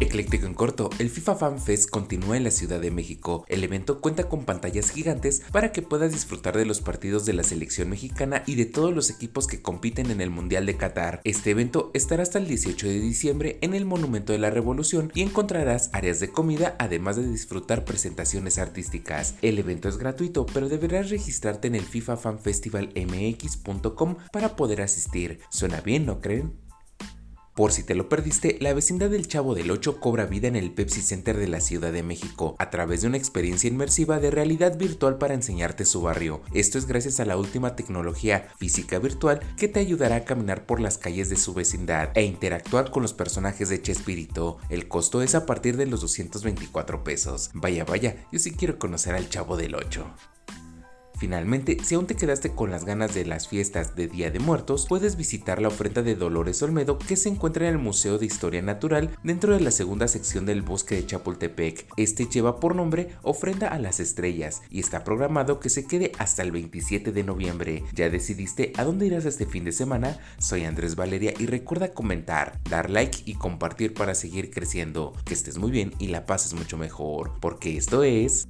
Ecléctico en corto, el FIFA Fan Fest continúa en la Ciudad de México. El evento cuenta con pantallas gigantes para que puedas disfrutar de los partidos de la selección mexicana y de todos los equipos que compiten en el Mundial de Qatar. Este evento estará hasta el 18 de diciembre en el Monumento de la Revolución y encontrarás áreas de comida además de disfrutar presentaciones artísticas. El evento es gratuito, pero deberás registrarte en el FIFA Fan Festival MX.com para poder asistir. Suena bien, ¿no creen? Por si te lo perdiste, la vecindad del Chavo del 8 cobra vida en el Pepsi Center de la Ciudad de México a través de una experiencia inmersiva de realidad virtual para enseñarte su barrio. Esto es gracias a la última tecnología física virtual que te ayudará a caminar por las calles de su vecindad e interactuar con los personajes de Chespirito. El costo es a partir de los 224 pesos. Vaya, vaya, yo sí quiero conocer al Chavo del 8. Finalmente, si aún te quedaste con las ganas de las fiestas de Día de Muertos, puedes visitar la ofrenda de Dolores Olmedo que se encuentra en el Museo de Historia Natural dentro de la segunda sección del bosque de Chapultepec. Este lleva por nombre Ofrenda a las Estrellas y está programado que se quede hasta el 27 de noviembre. ¿Ya decidiste a dónde irás este fin de semana? Soy Andrés Valeria y recuerda comentar, dar like y compartir para seguir creciendo. Que estés muy bien y la pases mucho mejor, porque esto es...